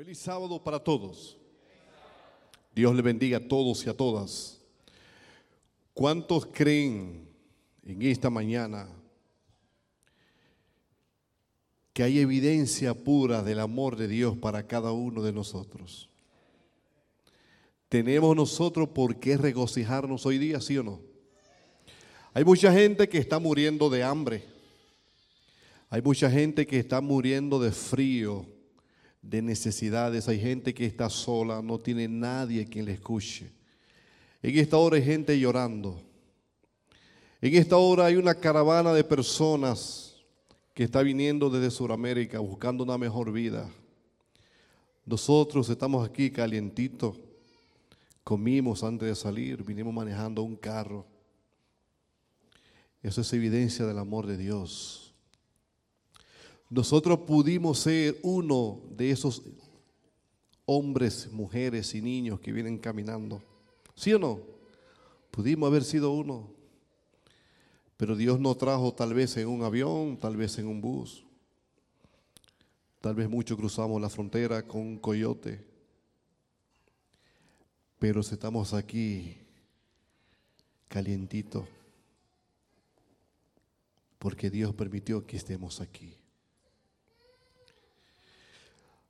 Feliz sábado para todos. Dios le bendiga a todos y a todas. ¿Cuántos creen en esta mañana que hay evidencia pura del amor de Dios para cada uno de nosotros? ¿Tenemos nosotros por qué regocijarnos hoy día, sí o no? Hay mucha gente que está muriendo de hambre. Hay mucha gente que está muriendo de frío de necesidades, hay gente que está sola, no tiene nadie quien le escuche. En esta hora hay gente llorando. En esta hora hay una caravana de personas que está viniendo desde Sudamérica buscando una mejor vida. Nosotros estamos aquí calientitos. Comimos antes de salir, vinimos manejando un carro. Eso es evidencia del amor de Dios nosotros pudimos ser uno de esos hombres, mujeres y niños que vienen caminando. ¿Sí o no? Pudimos haber sido uno. Pero Dios nos trajo tal vez en un avión, tal vez en un bus. Tal vez muchos cruzamos la frontera con un coyote. Pero estamos aquí calientitos. Porque Dios permitió que estemos aquí.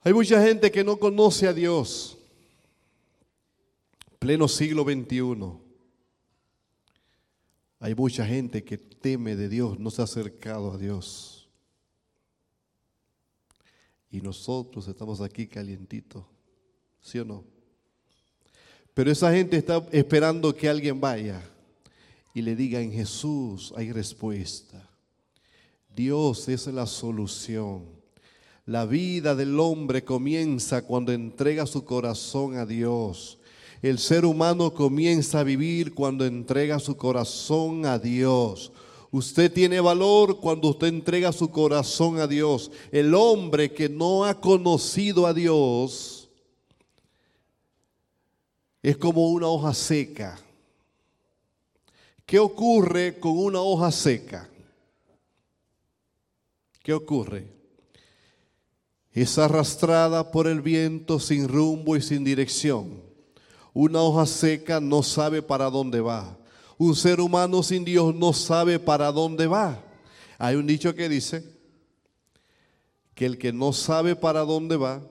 Hay mucha gente que no conoce a Dios. Pleno siglo XXI. Hay mucha gente que teme de Dios, no se ha acercado a Dios. Y nosotros estamos aquí calientitos, ¿sí o no? Pero esa gente está esperando que alguien vaya y le diga en Jesús hay respuesta. Dios es la solución. La vida del hombre comienza cuando entrega su corazón a Dios. El ser humano comienza a vivir cuando entrega su corazón a Dios. Usted tiene valor cuando usted entrega su corazón a Dios. El hombre que no ha conocido a Dios es como una hoja seca. ¿Qué ocurre con una hoja seca? ¿Qué ocurre? Es arrastrada por el viento sin rumbo y sin dirección. Una hoja seca no sabe para dónde va. Un ser humano sin Dios no sabe para dónde va. Hay un dicho que dice que el que no sabe para dónde va,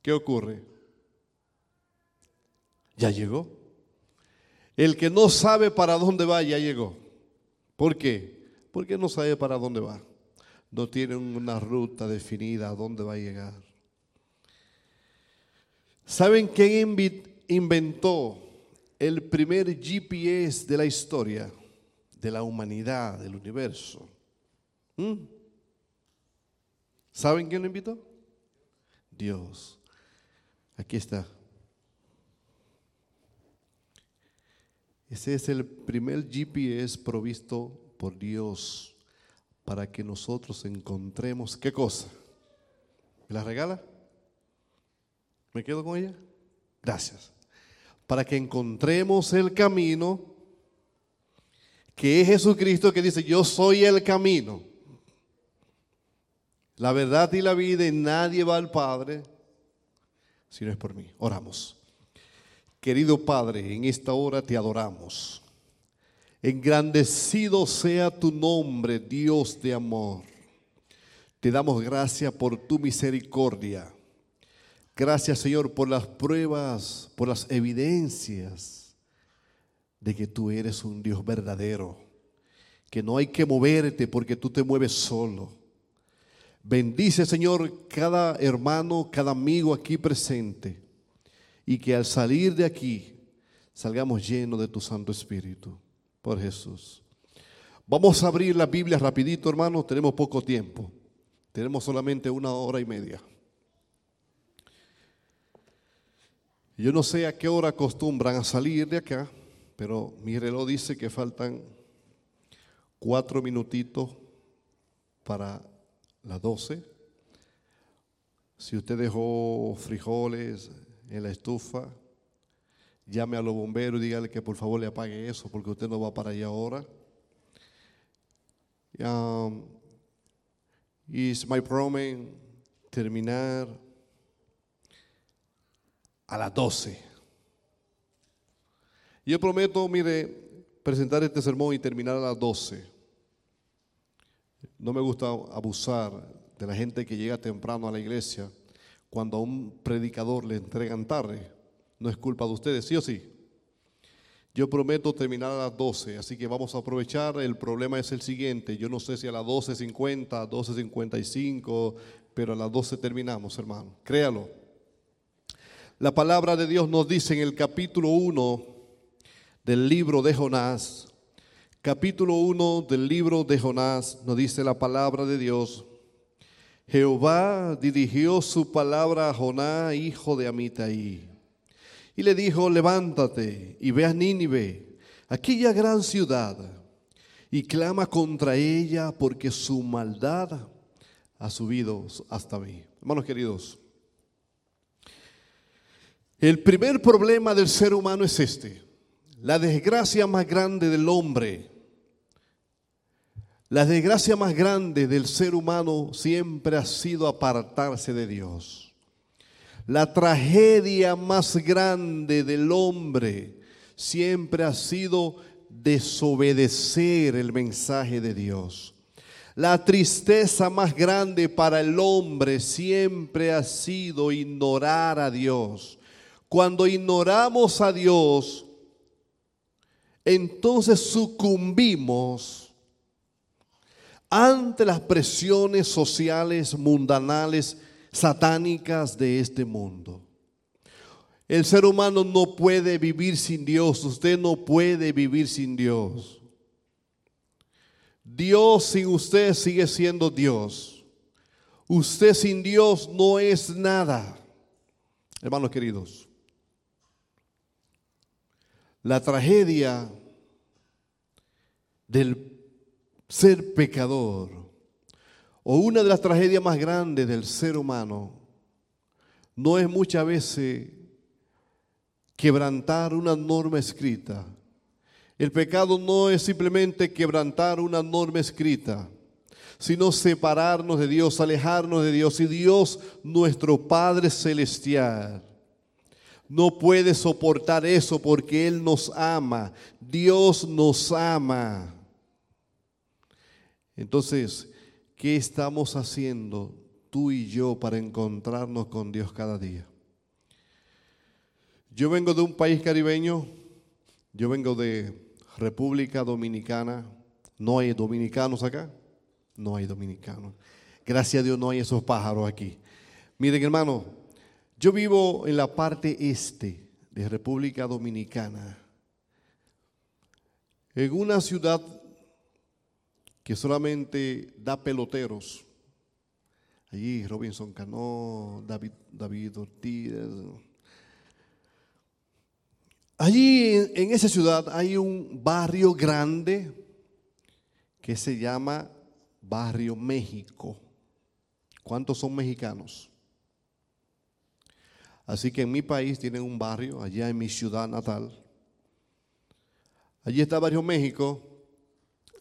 ¿qué ocurre? Ya llegó. El que no sabe para dónde va, ya llegó. ¿Por qué? Porque no sabe para dónde va no tienen una ruta definida a dónde va a llegar. ¿Saben quién inventó el primer GPS de la historia, de la humanidad, del universo? ¿Mm? ¿Saben quién lo invitó? Dios. Aquí está. Ese es el primer GPS provisto por Dios para que nosotros encontremos qué cosa. ¿Me la regala? ¿Me quedo con ella? Gracias. Para que encontremos el camino que es Jesucristo que dice, yo soy el camino, la verdad y la vida y nadie va al Padre si no es por mí. Oramos. Querido Padre, en esta hora te adoramos. Engrandecido sea tu nombre, Dios de amor. Te damos gracias por tu misericordia. Gracias, Señor, por las pruebas, por las evidencias de que tú eres un Dios verdadero, que no hay que moverte porque tú te mueves solo. Bendice, Señor, cada hermano, cada amigo aquí presente y que al salir de aquí salgamos llenos de tu Santo Espíritu por Jesús. Vamos a abrir la Biblia rapidito, hermanos, tenemos poco tiempo. Tenemos solamente una hora y media. Yo no sé a qué hora acostumbran a salir de acá, pero mi reloj dice que faltan cuatro minutitos para las doce. Si usted dejó frijoles en la estufa, llame a los bomberos y dígale que por favor le apague eso porque usted no va para allá ahora. Um, is my promise terminar a las 12. Yo prometo, mire, presentar este sermón y terminar a las 12. No me gusta abusar de la gente que llega temprano a la iglesia cuando a un predicador le entregan tarde. No es culpa de ustedes, ¿sí o sí? Yo prometo terminar a las 12, así que vamos a aprovechar. El problema es el siguiente. Yo no sé si a las 12.50, 12.55, pero a las 12 terminamos, hermano. Créalo. La palabra de Dios nos dice en el capítulo 1 del libro de Jonás, capítulo 1 del libro de Jonás, nos dice la palabra de Dios. Jehová dirigió su palabra a Jonás, hijo de Amitai y le dijo, levántate y ve a Nínive, aquella gran ciudad, y clama contra ella porque su maldad ha subido hasta mí. Hermanos queridos, el primer problema del ser humano es este, la desgracia más grande del hombre. La desgracia más grande del ser humano siempre ha sido apartarse de Dios. La tragedia más grande del hombre siempre ha sido desobedecer el mensaje de Dios. La tristeza más grande para el hombre siempre ha sido ignorar a Dios. Cuando ignoramos a Dios, entonces sucumbimos ante las presiones sociales, mundanales, satánicas de este mundo. El ser humano no puede vivir sin Dios, usted no puede vivir sin Dios. Dios sin usted sigue siendo Dios. Usted sin Dios no es nada. Hermanos queridos, la tragedia del ser pecador o una de las tragedias más grandes del ser humano no es muchas veces quebrantar una norma escrita. El pecado no es simplemente quebrantar una norma escrita, sino separarnos de Dios, alejarnos de Dios. Y Dios, nuestro Padre Celestial, no puede soportar eso porque Él nos ama. Dios nos ama. Entonces, ¿Qué estamos haciendo tú y yo para encontrarnos con Dios cada día? Yo vengo de un país caribeño, yo vengo de República Dominicana. ¿No hay dominicanos acá? No hay dominicanos. Gracias a Dios no hay esos pájaros aquí. Miren hermano, yo vivo en la parte este de República Dominicana, en una ciudad que solamente da peloteros. Allí Robinson Cano, David, David Ortiz. Allí en, esa ciudad hay un barrio grande que se llama Barrio México. ¿Cuántos son mexicanos? Así que en mi país tienen un barrio, allá en mi ciudad natal. Allí está Barrio México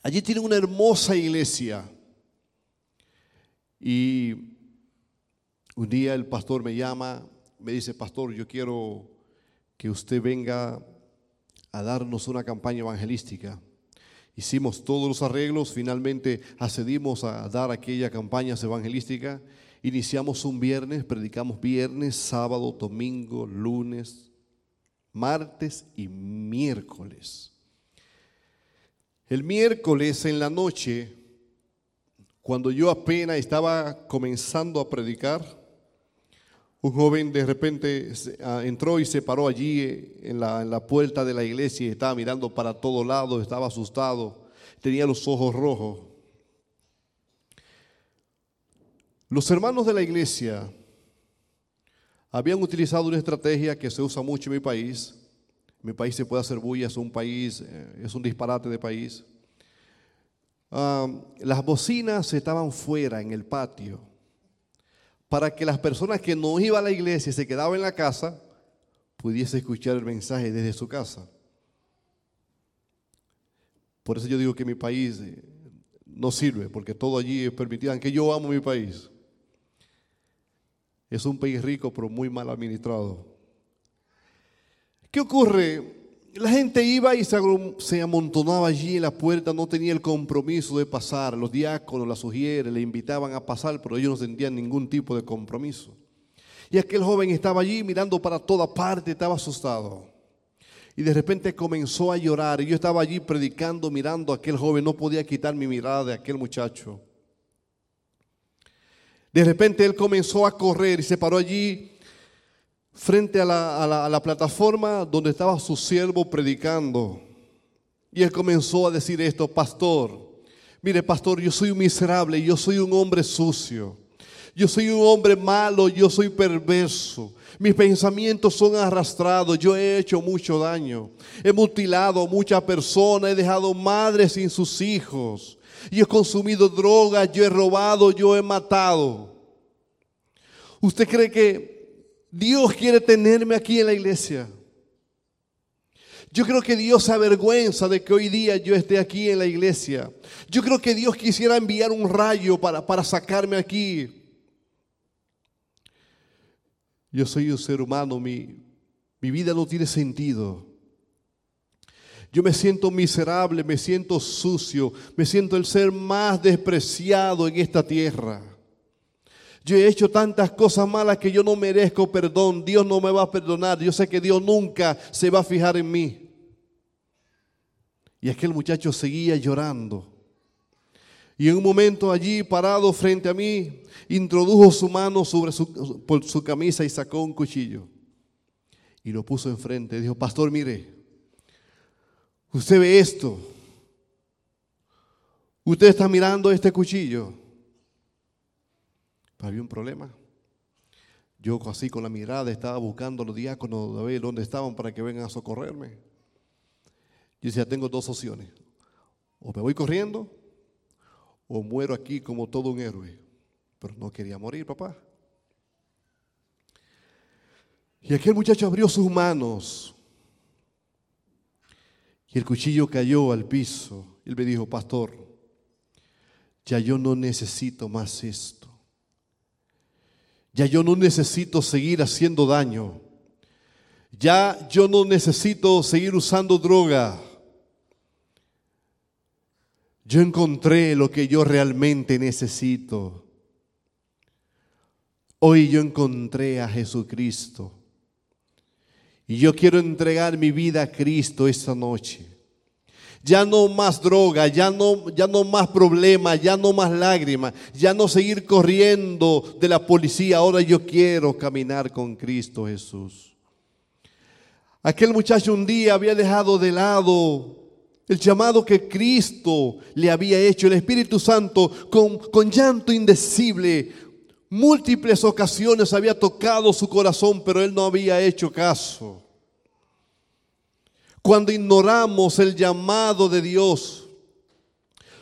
Allí tiene una hermosa iglesia. Y un día el pastor me llama, me dice, pastor, yo quiero que usted venga a darnos una campaña evangelística. Hicimos todos los arreglos, finalmente accedimos a dar aquella campaña evangelística. Iniciamos un viernes, predicamos viernes, sábado, domingo, lunes, martes y miércoles. El miércoles en la noche, cuando yo apenas estaba comenzando a predicar, un joven de repente ah, entró y se paró allí eh, en la, puerta de la iglesia y estaba mirando para todos lados, estaba asustado, tenía los ojos rojos. Los hermanos de la iglesia habían utilizado una estrategia que se usa mucho en mi país, mi país se puede hacer bulla, es un país, eh, es un disparate de país. las bocinas estaban fuera en el patio para que las personas que no iban a la iglesia y se quedaban en la casa pudiese escuchar el mensaje desde su casa. Por eso yo digo que mi país eh, no sirve, porque todo allí es permitido, aunque yo amo mi país. Es un país rico, pero muy mal administrado. ¿Qué ocurre? La gente iba y se amontonaba allí en la puerta, no tenía el compromiso de pasar. Los diáconos, las sugieres, le invitaban a pasar, pero ellos no sentían ningún tipo de compromiso. Y aquel joven estaba allí mirando para toda parte, estaba asustado. Y de repente comenzó a llorar. Y yo estaba allí predicando, mirando a aquel joven. No podía quitar mi mirada de aquel muchacho. De repente él comenzó a correr y se paró allí frente a la, plataforma donde estaba su siervo predicando. Y él comenzó a decir esto, pastor, mire pastor, yo soy un miserable, yo soy un hombre sucio. Yo soy un hombre malo, yo soy perverso. Mis pensamientos son arrastrados, yo he hecho mucho daño. He mutilado a muchas personas, he dejado madres sin sus hijos. Yo he consumido drogas, yo he robado, yo he matado. ¿Usted cree que Dios quiere tenerme aquí en la iglesia? Yo creo que Dios se avergüenza de que hoy día yo esté aquí en la iglesia. Yo creo que Dios quisiera enviar un rayo para, para sacarme aquí. Yo soy un ser humano, mi, mi vida no tiene sentido. Yo me siento miserable, me siento sucio, me siento el ser más despreciado en esta tierra. Yo he hecho tantas cosas malas que yo no merezco perdón. Dios no me va a perdonar. Yo sé que Dios nunca se va a fijar en mí. Y aquel muchacho seguía llorando. Y en un momento allí, parado frente a mí, introdujo su mano sobre su, por su camisa y sacó un cuchillo. Y lo puso enfrente. Dijo, pastor, mire, usted ve esto. Usted está mirando este cuchillo. Había un problema. Yo así con la mirada estaba buscando a los diáconos de ver dónde estaban para que vengan a socorrerme. Yo decía, tengo dos opciones. O me voy corriendo o muero aquí como todo un héroe. Pero no quería morir, papá. Y aquel muchacho abrió sus manos y el cuchillo cayó al piso. Él me dijo, pastor, ya yo no necesito más esto. Ya yo no necesito seguir haciendo daño. Ya yo no necesito seguir usando droga. Yo encontré lo que yo realmente necesito. Hoy yo encontré a Jesucristo. Y yo quiero entregar mi vida a Cristo esta noche. Ya no más droga, ya no, ya no más problemas, ya no más lágrimas, ya no seguir corriendo de la policía. Ahora yo quiero caminar con Cristo Jesús. Aquel muchacho un día había dejado de lado el llamado que Cristo le había hecho, el Espíritu Santo, con, con llanto indecible, múltiples ocasiones había tocado su corazón, pero él no había hecho caso. Cuando ignoramos el llamado de Dios,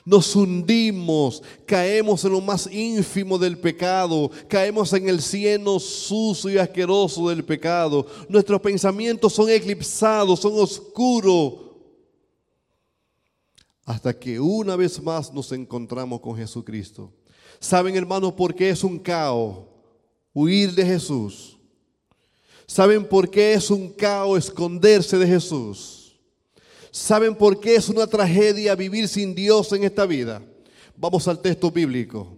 nos hundimos, caemos en lo más ínfimo del pecado, caemos en el cieno sucio y asqueroso del pecado. Nuestros pensamientos son eclipsados, son oscuros hasta que una vez más nos encontramos con Jesucristo. ¿Saben, hermanos, por qué es un caos huir de Jesús? ¿Saben por qué es un caos esconderse de Jesús? ¿Saben por qué es una tragedia vivir sin Dios en esta vida? Vamos al texto bíblico.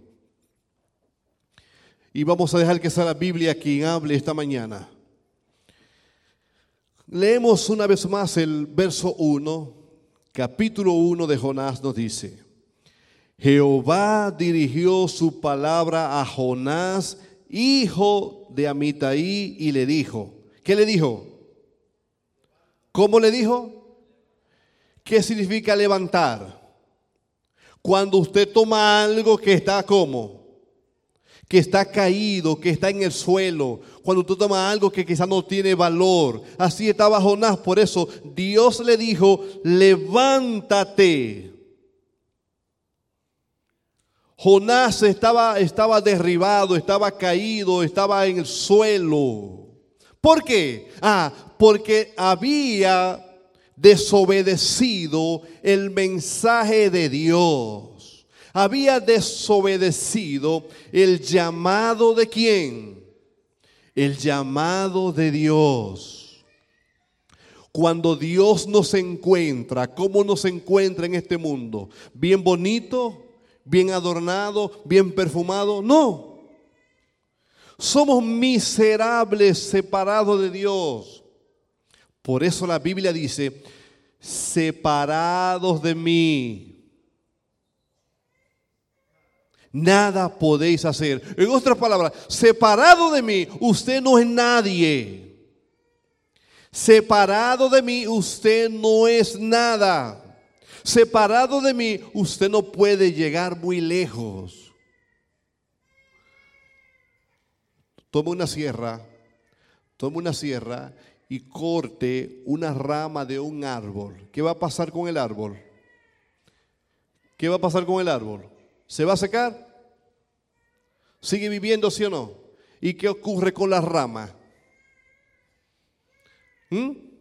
Y vamos a dejar que sea la Biblia quien hable esta mañana. Leemos una vez más el verso 1 capítulo 1 de Jonás nos dice, Jehová dirigió su palabra a Jonás, hijo de Amitai, y le dijo, ¿qué le dijo? ¿Cómo le dijo? ¿Qué significa levantar? Cuando usted toma algo que está como que está caído, que está en el suelo, cuando tú tomas algo que quizás no tiene valor. Así estaba Jonás, por eso Dios le dijo, levántate. Jonás estaba, estaba derribado, estaba caído, estaba en el suelo. ¿Por qué? Ah, porque había desobedecido el mensaje de Dios había desobedecido el llamado de quién? El llamado de Dios. Cuando Dios nos encuentra, ¿cómo nos encuentra en este mundo? ¿Bien bonito? ¿Bien adornado? ¿Bien perfumado? No. Somos miserables separados de Dios. Por eso la Biblia dice, separados de mí, nada podéis hacer. En otras palabras, separado de mí, usted no es nadie. Separado de mí, usted no es nada. Separado de mí, usted no puede llegar muy lejos. Tome una sierra, tome una sierra y corte una rama de un árbol. ¿Qué va a pasar con el árbol? ¿Qué va a pasar con el árbol? ¿Se va a secar? ¿Sigue viviendo, sí o no? ¿Y qué ocurre con la rama? ¿Mm?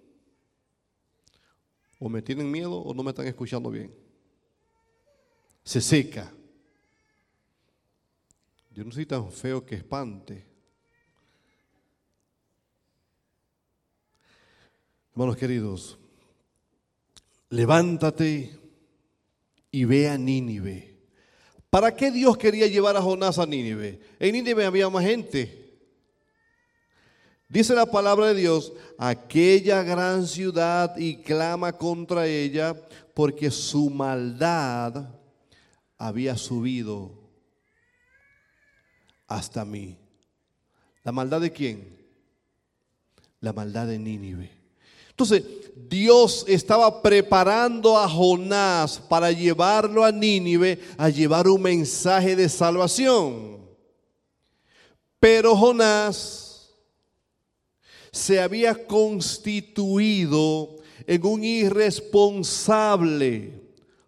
O me tienen miedo o no me están escuchando bien. Se seca. Yo no soy tan feo que espante. Hermanos queridos, levántate y ve a Nínive. ¿Para qué Dios quería llevar a Jonás a Nínive? En Nínive había más gente. Dice la palabra de Dios, aquella gran ciudad y clama contra ella porque su maldad había subido hasta mí. ¿La maldad de quién? La maldad de Nínive. Entonces, Dios estaba preparando a Jonás para llevarlo a Nínive a llevar un mensaje de salvación. Pero Jonás se había constituido en un irresponsable.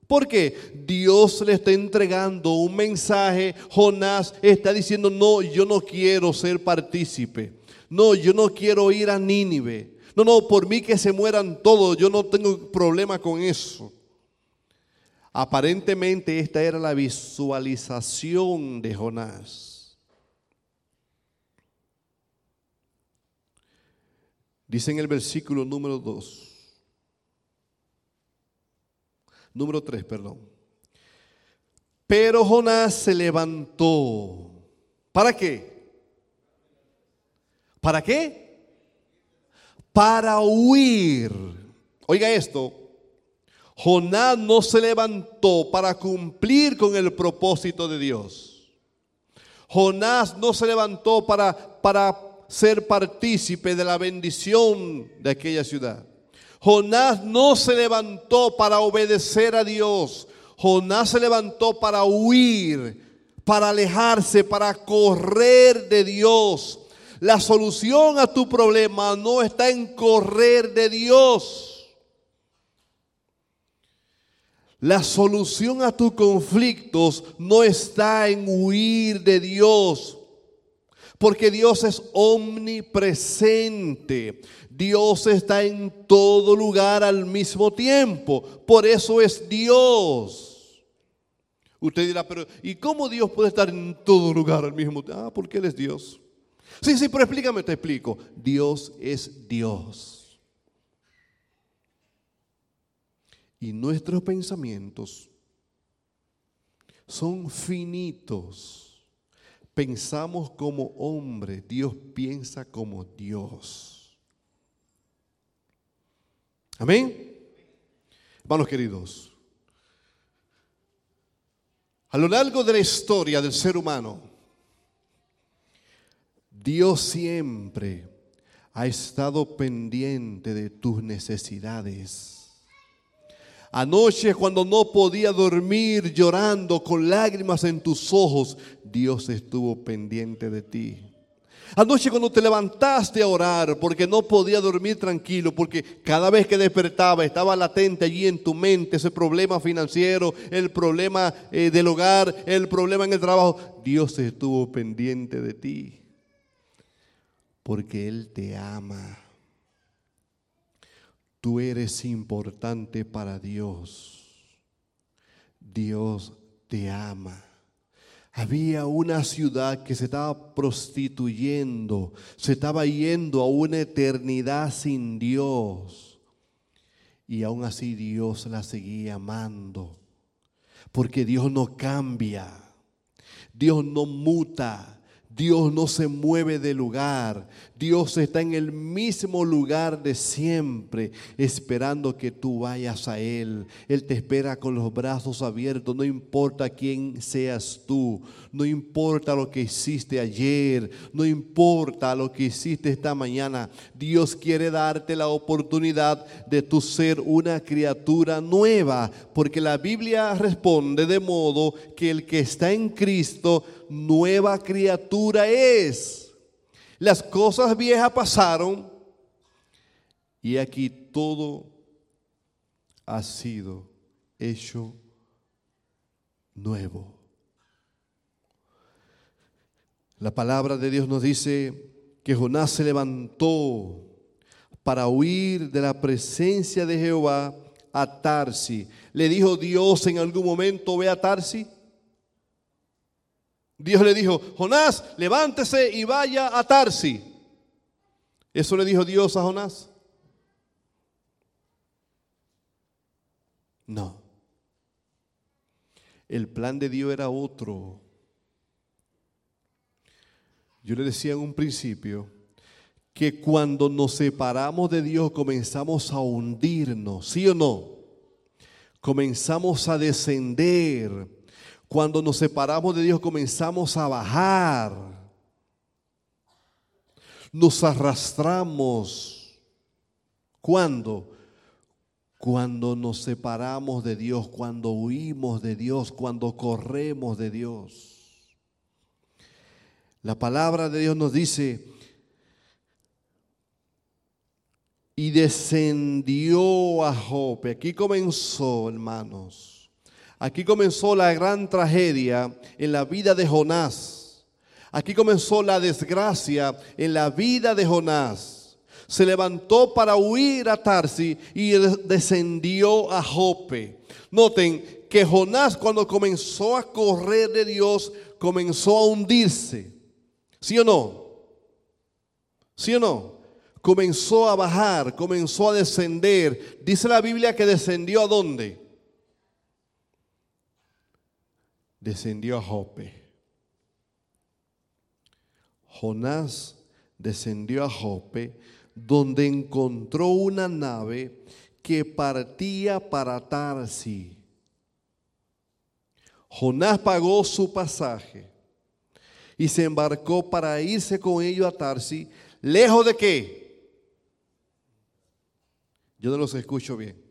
Porque Dios le está entregando un mensaje. Jonás está diciendo, no, yo no quiero ser partícipe. No, yo no quiero ir a Nínive. No, no, por mí que se mueran todos, yo no tengo problema con eso. Aparentemente esta era la visualización de Jonás. Dice en el versículo número 2. Número 3, perdón. Pero Jonás se levantó. ¿Para qué? ¿Para qué? Para huir. Oiga esto. Jonás no se levantó para cumplir con el propósito de Dios. Jonás no se levantó para, para ser partícipe de la bendición de aquella ciudad. Jonás no se levantó para obedecer a Dios. Jonás se levantó para huir, para alejarse, para correr de Dios. La solución a tu problema no está en correr de Dios. La solución a tus conflictos no está en huir de Dios porque Dios es omnipresente. Dios está en todo lugar al mismo tiempo. Por eso es Dios. Usted dirá, pero ¿y cómo Dios puede estar en todo lugar al mismo tiempo? Ah, porque Él es Dios. Sí, sí, pero explícame, te explico. Dios es Dios. Y nuestros pensamientos son finitos pensamos como hombre, Dios piensa como Dios. Amén. Hermanos queridos, a lo largo de la historia del ser humano, Dios siempre ha estado pendiente de tus necesidades. Anoche cuando no podía dormir llorando con lágrimas en tus ojos, Dios estuvo pendiente de ti. Anoche cuando te levantaste a orar porque no podía dormir tranquilo, porque cada vez que despertaba estaba latente allí en tu mente ese problema financiero, el problema eh, del hogar, el problema en el trabajo, Dios estuvo pendiente de ti. Porque Él te ama. Tú eres importante para Dios. Dios te ama. Había una ciudad que se estaba prostituyendo, se estaba yendo a una eternidad sin Dios. Y aún así Dios la seguía amando. Porque Dios no cambia. Dios no muta. Dios no se mueve de lugar. Dios está en el mismo lugar de siempre, esperando que tú vayas a Él. Él te espera con los brazos abiertos, no importa quién seas tú, no importa lo que hiciste ayer, no importa lo que hiciste esta mañana. Dios quiere darte la oportunidad de tu ser una criatura nueva, porque la Biblia responde de modo que el que está en Cristo, nueva criatura es. Las cosas viejas pasaron y aquí todo ha sido hecho nuevo. La palabra de Dios nos dice que Jonás se levantó para huir de la presencia de Jehová a Tarsi. ¿Le dijo Dios en algún momento, ve a Tarsi? Dios le dijo, Jonás, levántese y vaya a Tarsi. Eso le dijo Dios a Jonás. No. El plan de Dios era otro. Yo le decía en un principio que cuando nos separamos de Dios comenzamos a hundirnos, ¿sí o no? Comenzamos a descender cuando nos separamos de Dios comenzamos a bajar. Nos arrastramos. ¿Cuándo? Cuando nos separamos de Dios, cuando huimos de Dios, cuando corremos de Dios. La palabra de Dios nos dice, y descendió a Jope. Aquí comenzó, hermanos Aquí comenzó la gran tragedia en la vida de Jonás. Aquí comenzó la desgracia en la vida de Jonás. Se levantó para huir a Tarsi y descendió a Jope. Noten que Jonás cuando comenzó a correr de Dios comenzó a hundirse. ¿Sí o no? ¿Sí o no? Comenzó a bajar, comenzó a descender. Dice la Biblia que descendió a dónde? Descendió a Jope. Jonás descendió a Jope, donde encontró una nave que partía para Tarsi. Jonás pagó su pasaje y se embarcó para irse con ellos a Tarsi, lejos de qué? Yo no los escucho bien.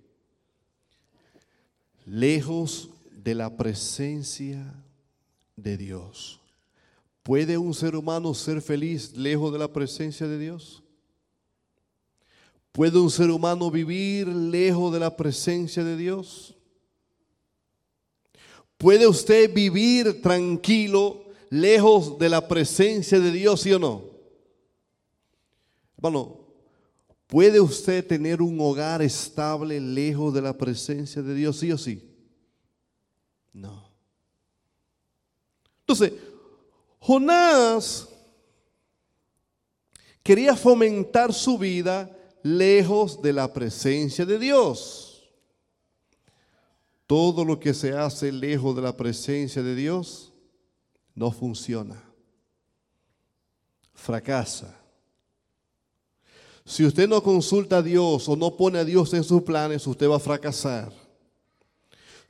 Lejos de la presencia de Dios. ¿Puede un ser humano ser feliz lejos de la presencia de Dios? ¿Puede un ser humano vivir lejos de la presencia de Dios? ¿Puede usted vivir tranquilo lejos de la presencia de Dios, sí o no? Bueno, ¿puede usted tener un hogar estable lejos de la presencia de Dios, sí o sí? No. Entonces, Jonás quería fomentar su vida lejos de la presencia de Dios. Todo lo que se hace lejos de la presencia de Dios no funciona. Fracasa. Si usted no consulta a Dios o no pone a Dios en sus planes, usted va a fracasar.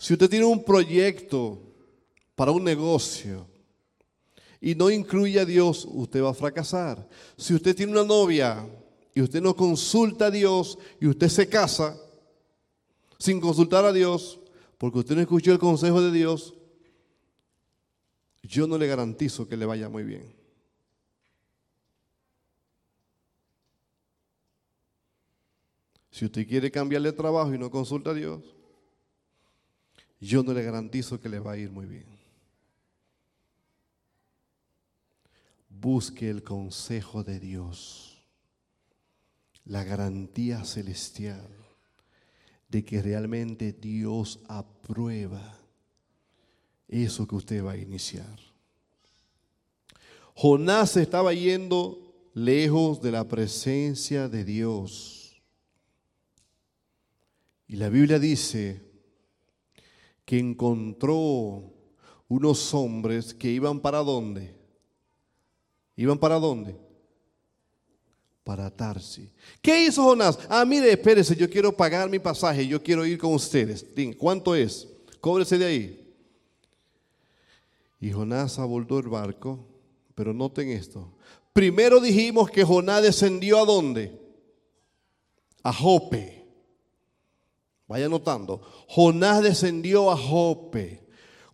Si usted tiene un proyecto para un negocio y no incluye a Dios, usted va a fracasar. Si usted tiene una novia y usted no consulta a Dios y usted se casa sin consultar a Dios, porque usted no escuchó el consejo de Dios, yo no le garantizo que le vaya muy bien. Si usted quiere cambiarle de trabajo y no consulta a Dios, yo no le garantizo que le va a ir muy bien. Busque el consejo de Dios, la garantía celestial de que realmente Dios aprueba eso que usted va a iniciar. Jonás estaba yendo lejos de la presencia de Dios. Y la Biblia dice que encontró unos hombres que iban para dónde? ¿Iban para dónde? Para Tarsi. ¿Qué hizo Jonás? Ah, mire, espérese, yo quiero pagar mi pasaje, yo quiero ir con ustedes. ¿Cuánto es? Cóbrese de ahí. Y Jonás abordó el barco, pero noten esto. Primero dijimos que Jonás descendió a dónde? A Jope. Vaya notando. Jonás descendió a Jope.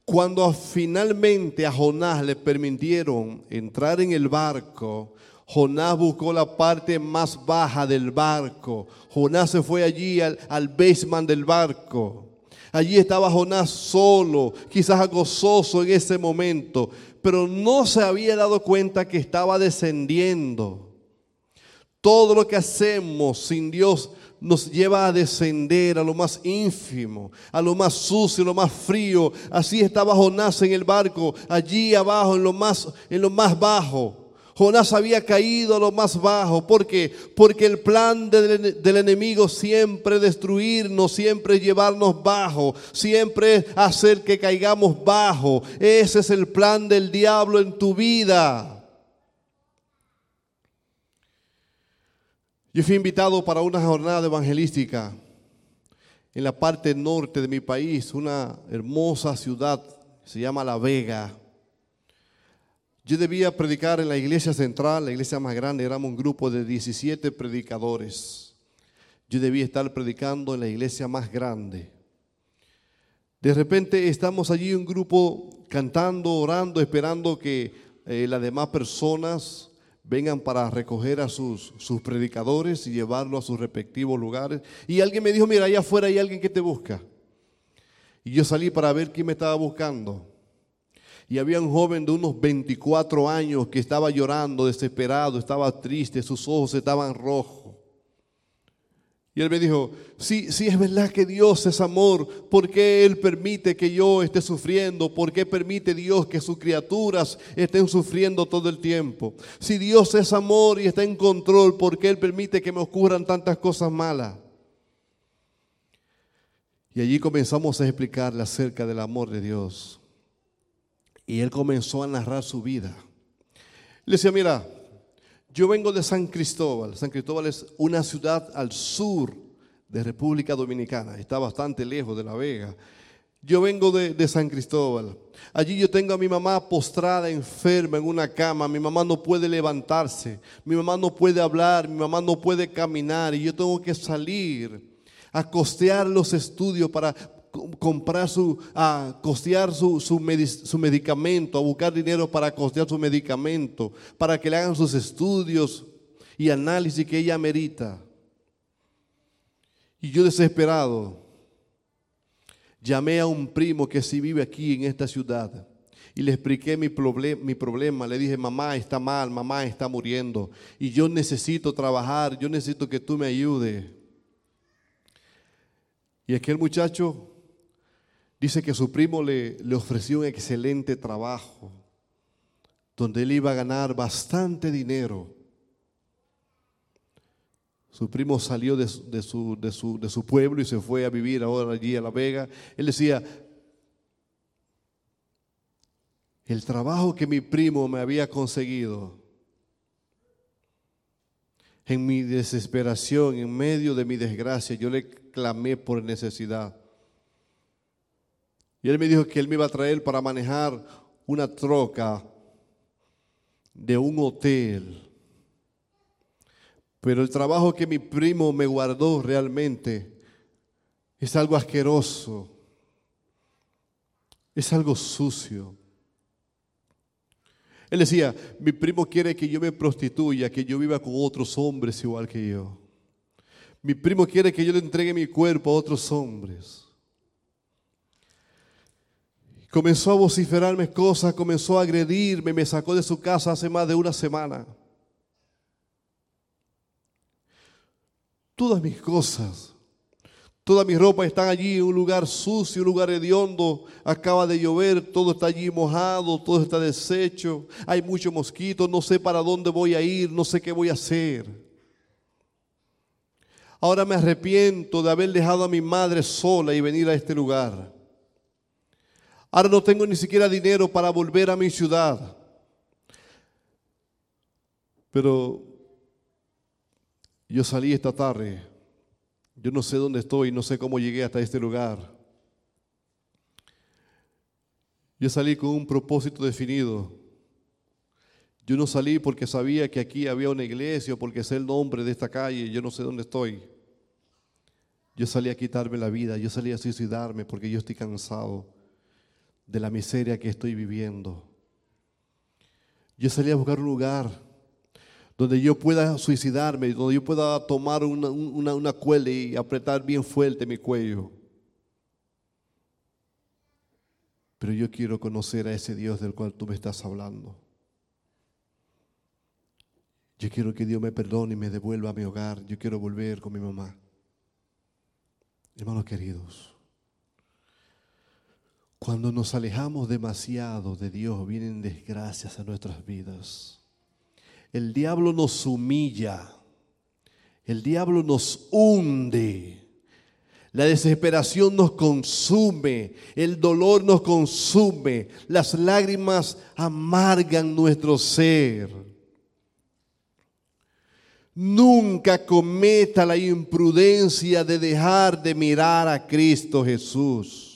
Cuando finalmente a Jonás le permitieron entrar en el barco, Jonás buscó la parte más baja del barco. Jonás se fue allí al, al basement del barco. Allí estaba Jonás solo, quizás gozoso en ese momento, pero no se había dado cuenta que estaba descendiendo. Todo lo que hacemos sin Dios nos lleva a descender a lo más ínfimo, a lo más sucio, a lo más frío. Así estaba Jonás en el barco, allí abajo, en lo más, en lo más bajo. Jonás había caído a lo más bajo. ¿Por qué? Porque el plan del, enemigo siempre es destruirnos, siempre llevarnos bajo, siempre hacer que caigamos bajo. Ese es el plan del diablo en tu vida. Yo fui invitado para una jornada evangelística en la parte norte de mi país, una hermosa ciudad, se llama La Vega. Yo debía predicar en la iglesia central, la iglesia más grande, éramos un grupo de 17 predicadores. Yo debía estar predicando en la iglesia más grande. De repente estamos allí un grupo cantando, orando, esperando que eh, las demás personas vengan para recoger a sus, sus predicadores y llevarlos a sus respectivos lugares. Y alguien me dijo, mira, allá afuera hay alguien que te busca. Y yo salí para ver quién me estaba buscando. Y había un joven de unos 24 años que estaba llorando, desesperado, estaba triste, sus ojos estaban rojos. Y él me dijo, sí, sí es verdad que Dios es amor, ¿por qué Él permite que yo esté sufriendo? ¿Por qué permite Dios que sus criaturas estén sufriendo todo el tiempo? Si Dios es amor y está en control, ¿por qué Él permite que me ocurran tantas cosas malas? Y allí comenzamos a explicarle acerca del amor de Dios. Y él comenzó a narrar su vida. Le decía, mira, yo vengo de San Cristóbal. San Cristóbal es una ciudad al sur de República Dominicana. Está bastante lejos de La Vega. Yo vengo de, de, San Cristóbal. Allí yo tengo a mi mamá postrada, enferma, en una cama. Mi mamá no puede levantarse. Mi mamá no puede hablar. Mi mamá no puede caminar. Y yo tengo que salir a costear los estudios para comprar su, a costear su, su, su, medicamento, a buscar dinero para costear su medicamento, para que le hagan sus estudios y análisis que ella merita. Y yo desesperado, llamé a un primo que sí vive aquí en esta ciudad y le expliqué mi, mi problema. Le dije, mamá está mal, mamá está muriendo y yo necesito trabajar, yo necesito que tú me ayudes. Y aquel muchacho Dice que su primo le, le ofreció un excelente trabajo, donde él iba a ganar bastante dinero. Su primo salió de, su, de, su, de, su, pueblo y se fue a vivir ahora allí a La Vega. Él decía, el trabajo que mi primo me había conseguido, en mi desesperación, en medio de mi desgracia, yo le clamé por necesidad. Y él me dijo que él me iba a traer para manejar una troca de un hotel. Pero el trabajo que mi primo me guardó realmente es algo asqueroso. Es algo sucio. Él decía, mi primo quiere que yo me prostituya, que yo viva con otros hombres igual que yo. Mi primo quiere que yo le entregue mi cuerpo a otros hombres. Comenzó a vociferarme cosas, comenzó a agredirme, me sacó de su casa hace más de una semana. Todas mis cosas, toda mi ropa están allí en un lugar sucio, un lugar hediondo. Acaba de llover, todo está allí mojado, todo está deshecho. Hay muchos mosquitos, no sé para dónde voy a ir, no sé qué voy a hacer. Ahora me arrepiento de haber dejado a mi madre sola y venir a este lugar. Ahora no tengo ni siquiera dinero para volver a mi ciudad. Pero yo salí esta tarde. Yo no sé dónde estoy, no sé cómo llegué hasta este lugar. Yo salí con un propósito definido. Yo no salí porque sabía que aquí había una iglesia o porque sé el nombre de esta calle, yo no sé dónde estoy. Yo salí a quitarme la vida, yo salí a suicidarme porque yo estoy cansado de la miseria que estoy viviendo. Yo salí a buscar un lugar donde yo pueda suicidarme, donde yo pueda tomar una, una, cuela y apretar bien fuerte mi cuello. Pero yo quiero conocer a ese Dios del cual tú me estás hablando. Yo quiero que Dios me perdone y me devuelva a mi hogar. Yo quiero volver con mi mamá. Hermanos queridos, cuando nos alejamos demasiado de Dios, vienen desgracias a nuestras vidas. El diablo nos humilla. El diablo nos hunde. La desesperación nos consume, el dolor nos consume, las lágrimas amargan nuestro ser. Nunca cometa la imprudencia de dejar de mirar a Cristo Jesús.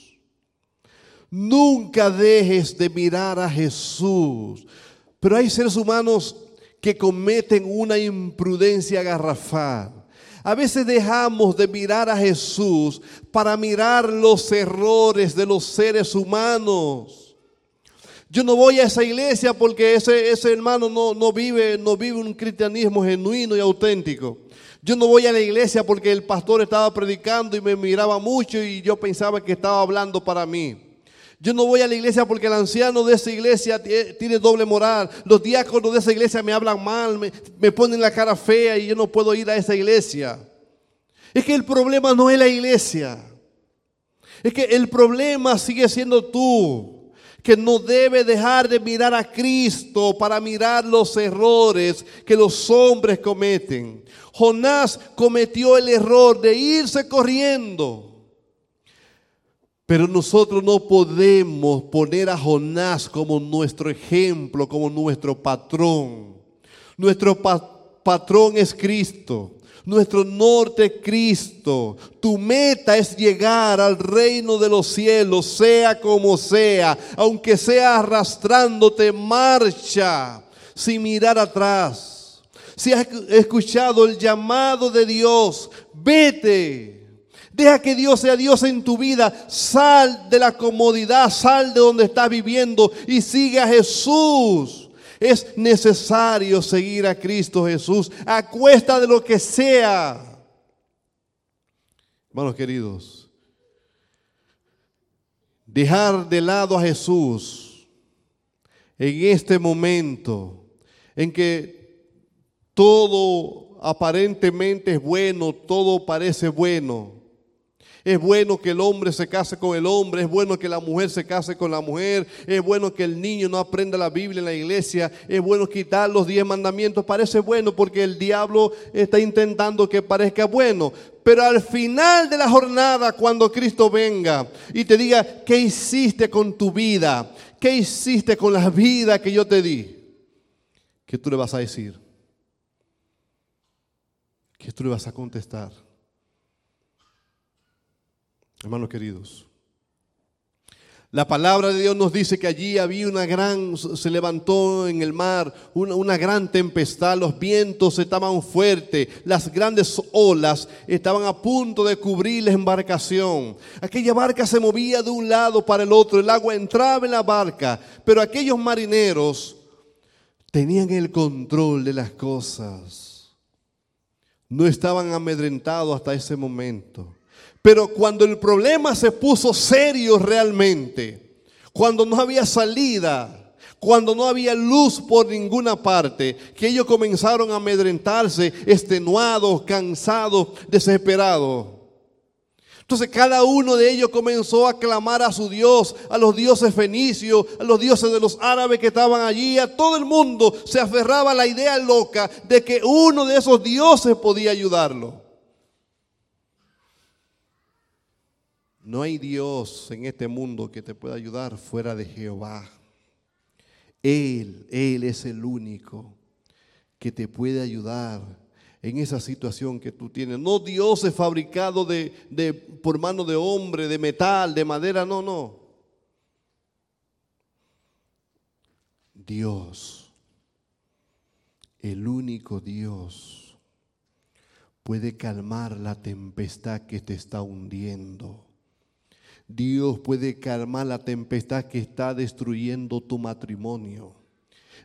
Nunca dejes de mirar a Jesús. Pero hay seres humanos que cometen una imprudencia garrafal. A veces dejamos de mirar a Jesús para mirar los errores de los seres humanos. Yo no voy a esa iglesia porque ese, ese hermano no, no, vive, no vive un cristianismo genuino y auténtico. Yo no voy a la iglesia porque el pastor estaba predicando y me miraba mucho y yo pensaba que estaba hablando para mí. Yo no voy a la iglesia porque el anciano de esa iglesia tiene doble moral. Los diáconos de esa iglesia me hablan mal, me, ponen la cara fea y yo no puedo ir a esa iglesia. Es que el problema no es la iglesia. Es que el problema sigue siendo tú que no debe dejar de mirar a Cristo para mirar los errores que los hombres cometen. Jonás cometió el error de irse corriendo. Pero nosotros no podemos poner a Jonás como nuestro ejemplo, como nuestro patrón. Nuestro patrón es Cristo. Nuestro norte Cristo. Tu meta es llegar al reino de los cielos, sea como sea, aunque sea arrastrándote, marcha sin mirar atrás. Si has escuchado el llamado de Dios, vete. Deja que Dios sea Dios en tu vida. Sal de la comodidad, sal de donde estás viviendo y sigue a Jesús. Es necesario seguir a Cristo Jesús a cuesta de lo que sea. Hermanos queridos, dejar de lado a Jesús en este momento en que todo aparentemente es bueno, todo parece bueno es bueno que el hombre se case con el hombre, es bueno que la mujer se case con la mujer, es bueno que el niño no aprenda la Biblia en la iglesia, es bueno quitar los diez mandamientos, parece bueno porque el diablo está intentando que parezca bueno. Pero al final de la jornada, cuando Cristo venga y te diga, ¿qué hiciste con tu vida? ¿Qué hiciste con la vida que yo te di? ¿Qué tú le vas a decir? ¿Qué tú le vas a contestar? Hermanos queridos, la palabra de Dios nos dice que allí había una gran, se levantó en el mar una, una, gran tempestad, los vientos estaban fuertes, las grandes olas estaban a punto de cubrir la embarcación. Aquella barca se movía de un lado para el otro, el agua entraba en la barca, pero aquellos marineros tenían el control de las cosas. No estaban amedrentados hasta ese momento. Pero cuando el problema se puso serio realmente, cuando no había salida, cuando no había luz por ninguna parte, que ellos comenzaron a amedrentarse, extenuados, cansados, desesperados. Entonces cada uno de ellos comenzó a clamar a su Dios, a los dioses fenicios, a los dioses de los árabes que estaban allí, a todo el mundo se aferraba a la idea loca de que uno de esos dioses podía ayudarlo. No hay Dios en este mundo que te pueda ayudar fuera de Jehová. Él, Él es el único que te puede ayudar en esa situación que tú tienes. No Dios es fabricado de, de, por mano de hombre, de metal, de madera, no, no. Dios, el único Dios, puede calmar la tempestad que te está hundiendo. Dios puede calmar la tempestad que está destruyendo tu matrimonio.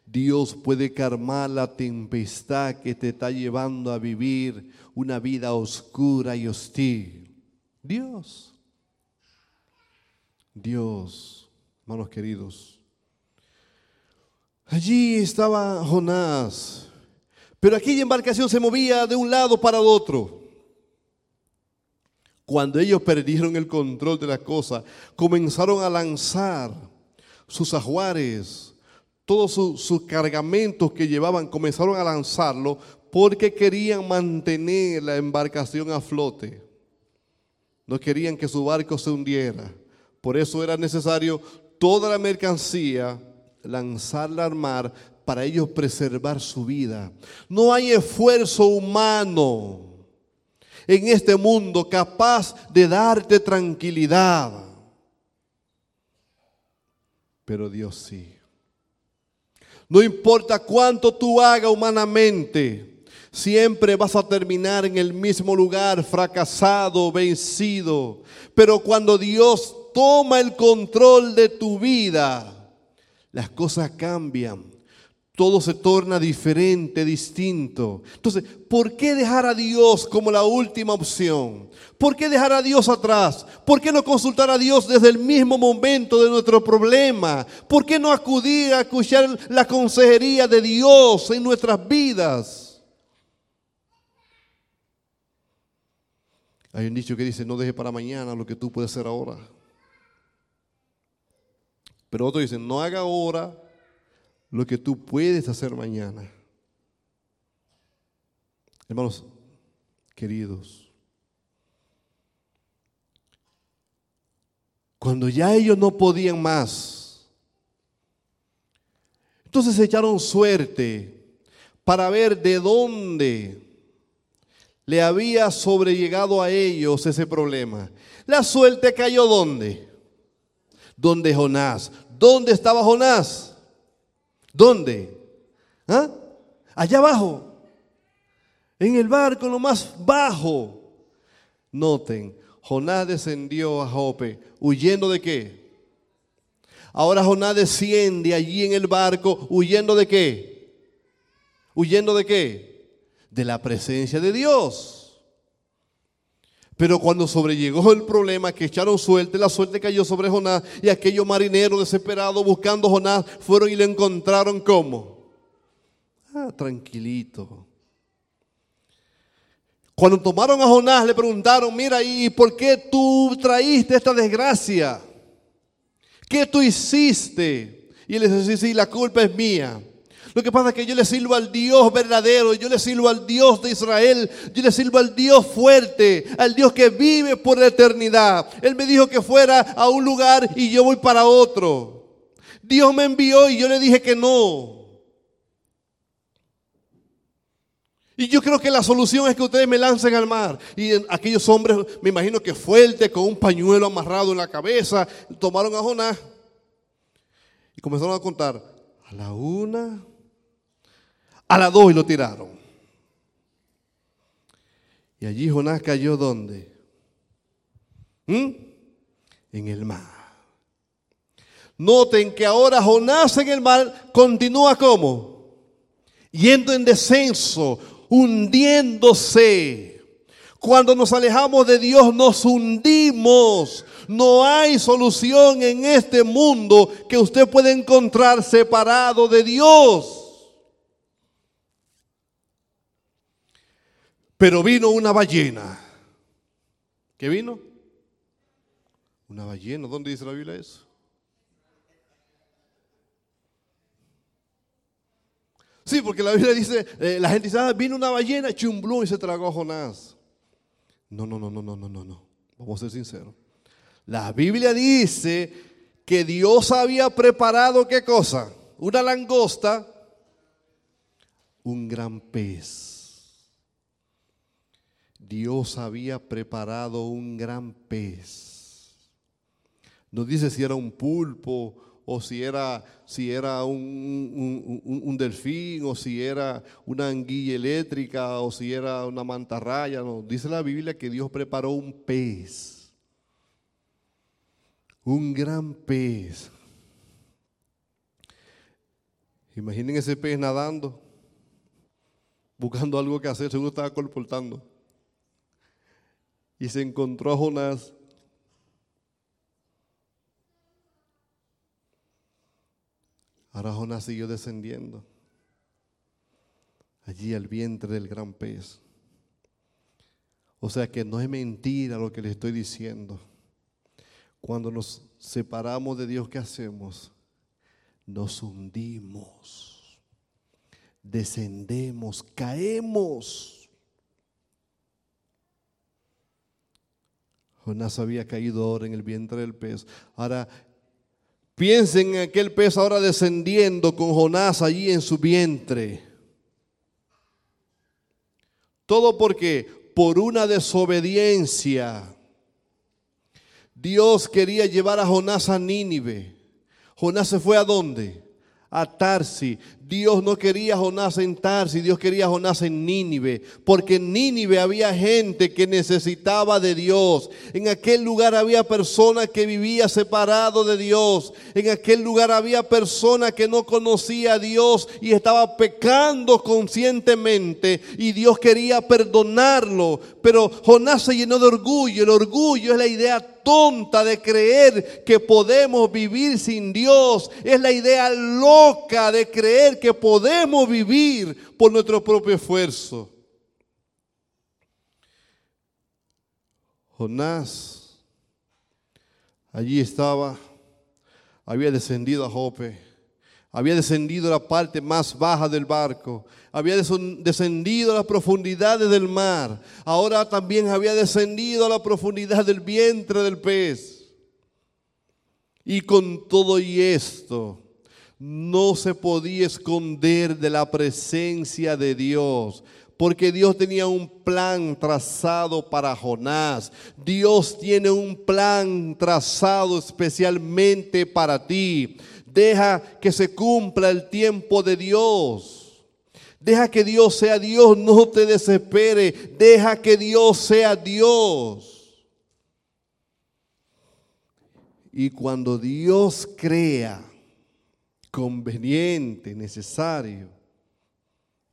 Dios puede calmar la tempestad que te está llevando a vivir una vida oscura y hostil. Dios. Dios, hermanos queridos. Allí estaba Jonás, pero aquella embarcación se movía de un lado para el otro. Cuando ellos perdieron el control de la cosa, comenzaron a lanzar sus ajuares, todos sus, cargamentos que llevaban, comenzaron a lanzarlo porque querían mantener la embarcación a flote. No querían que su barco se hundiera. Por eso era necesario toda la mercancía lanzarla al mar para ellos preservar su vida. No hay esfuerzo humano en este mundo capaz de darte tranquilidad. Pero Dios sí. No importa cuánto tú hagas humanamente, siempre vas a terminar en el mismo lugar, fracasado, vencido. Pero cuando Dios toma el control de tu vida, las cosas cambian todo se torna diferente, distinto. Entonces, ¿por qué dejar a Dios como la última opción? ¿Por qué dejar a Dios atrás? ¿Por qué no consultar a Dios desde el mismo momento de nuestro problema? ¿Por qué no acudir a escuchar la consejería de Dios en nuestras vidas? Hay un dicho que dice, no deje para mañana lo que tú puedes hacer ahora. Pero otro dice, no haga ahora lo que tú puedes hacer mañana. Hermanos queridos, cuando ya ellos no podían más, entonces echaron suerte para ver de dónde le había sobrellegado a ellos ese problema. La suerte cayó dónde? Donde Jonás. ¿Dónde estaba Jonás? ¿Dónde? ¿Ah? Allá abajo. En el barco, lo más bajo. Noten, Jonás descendió a Jope, huyendo de qué? Ahora Jonás desciende allí en el barco, huyendo de qué? Huyendo de qué? De la presencia de Dios. Pero cuando sobrellegó el problema, que echaron suerte, la suerte cayó sobre Jonás y aquellos marineros desesperados buscando a Jonás fueron y le encontraron como. Ah, tranquilito. Cuando tomaron a Jonás le preguntaron, mira, ¿y por qué tú traíste esta desgracia? ¿Qué tú hiciste? Y él dice, sí, sí, la culpa es mía. Lo que pasa es que yo le sirvo al Dios verdadero, yo le sirvo al Dios de Israel, yo le sirvo al Dios fuerte, al Dios que vive por la eternidad. Él me dijo que fuera a un lugar y yo voy para otro. Dios me envió y yo le dije que no. Y yo creo que la solución es que ustedes me lancen al mar. Y aquellos hombres, me imagino que fuerte, con un pañuelo amarrado en la cabeza, tomaron a Jonás y comenzaron a contar a la una, a las dos y lo tiraron. Y allí Jonás cayó ¿dónde? ¿Mm? En el mar. Noten que ahora Jonás en el mar continúa como? Yendo en descenso, hundiéndose. Cuando nos alejamos de Dios nos hundimos. No hay solución en este mundo que usted pueda encontrar separado de Dios. Pero vino una ballena. ¿Qué vino? Una ballena. ¿Dónde dice la Biblia eso? Sí, porque la Biblia dice, eh, la gente dice, ah, vino una ballena, chumbló y se tragó a Jonás. No, no, no, no, no, no, no, no. Vamos a ser sinceros. La Biblia dice que Dios había preparado qué cosa? Una langosta, un gran pez. Dios había preparado un gran pez. No dice si era un pulpo o si era, si era un, un, delfín, o si era una anguilla eléctrica, o si era una mantarraya. No, dice la Biblia que Dios preparó un pez. Un gran pez. Imaginen ese pez nadando, buscando algo que hacer, seguro estaba colportando. Y se encontró a Jonás Ahora Jonás siguió descendiendo allí al vientre del gran pez. O sea que no es mentira lo que le estoy diciendo. Cuando nos separamos de Dios, ¿qué hacemos? Nos hundimos, descendemos, caemos. Jonás había caído ahora en el vientre del pez. Ahora Piensen en aquel pez ahora descendiendo con Jonás allí en su vientre. Todo porque por una desobediencia Dios quería llevar a Jonás a Nínive. Jonás se fue a dónde? A Tarsi. Dios no quería a Jonás en Tarsi, Dios quería a Jonás en Nínive, porque en Nínive había gente que necesitaba de Dios. En aquel lugar había personas que vivían separado de Dios. En aquel lugar había personas que no conocía a Dios y estaba pecando conscientemente y Dios quería perdonarlo. Pero Jonás se llenó de orgullo. El orgullo es la idea tonta de creer que podemos vivir sin Dios. Es la idea loca de creer que podemos vivir por nuestro propio esfuerzo. Jonás allí estaba, había descendido a Jope, había descendido a la parte más baja del barco, había descendido a las profundidades del mar, ahora también había descendido a la profundidad del vientre del pez. Y con todo y esto, no se podía esconder de la presencia de Dios. Porque Dios tenía un plan trazado para Jonás. Dios tiene un plan trazado especialmente para ti. Deja que se cumpla el tiempo de Dios. Deja que Dios sea Dios, no te desespere. Deja que Dios sea Dios. Y cuando Dios crea, conveniente, necesario,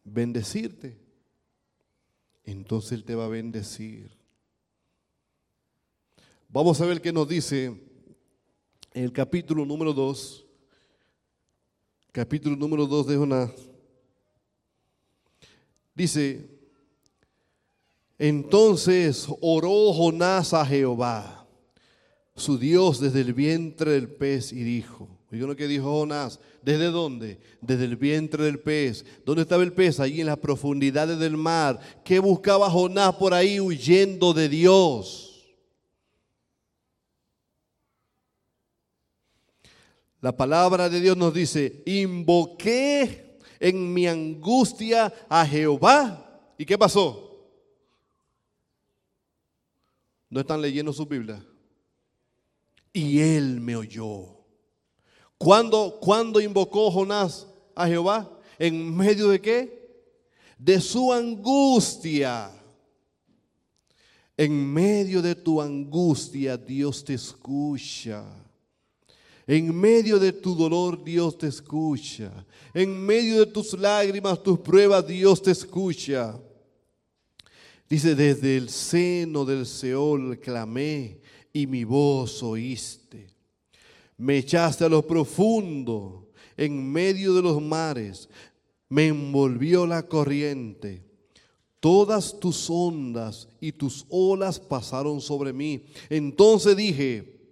bendecirte, entonces Él te va a bendecir. Vamos a ver qué nos dice el capítulo número 2, capítulo número 2 de Jonás. Dice, entonces oró Jonás a Jehová, su Dios, desde el vientre del pez, y dijo, Oigan lo que dijo Jonás. ¿Desde dónde? Desde el vientre del pez. ¿Dónde estaba el pez? Allí en las profundidades del mar. ¿Qué buscaba Jonás por ahí huyendo de Dios? La palabra de Dios nos dice, invoqué en mi angustia a Jehová. ¿Y qué pasó? ¿No están leyendo su Biblia? Y él me oyó. ¿Cuándo, invocó Jonás a Jehová? ¿En medio de qué? De su angustia. En medio de tu angustia Dios te escucha. En medio de tu dolor Dios te escucha. En medio de tus lágrimas, tus pruebas Dios te escucha. Dice, desde el seno del Seol clamé y mi voz oíste. Me echaste a lo profundo, en medio de los mares. Me envolvió la corriente. Todas tus ondas y tus olas pasaron sobre mí. Entonces dije,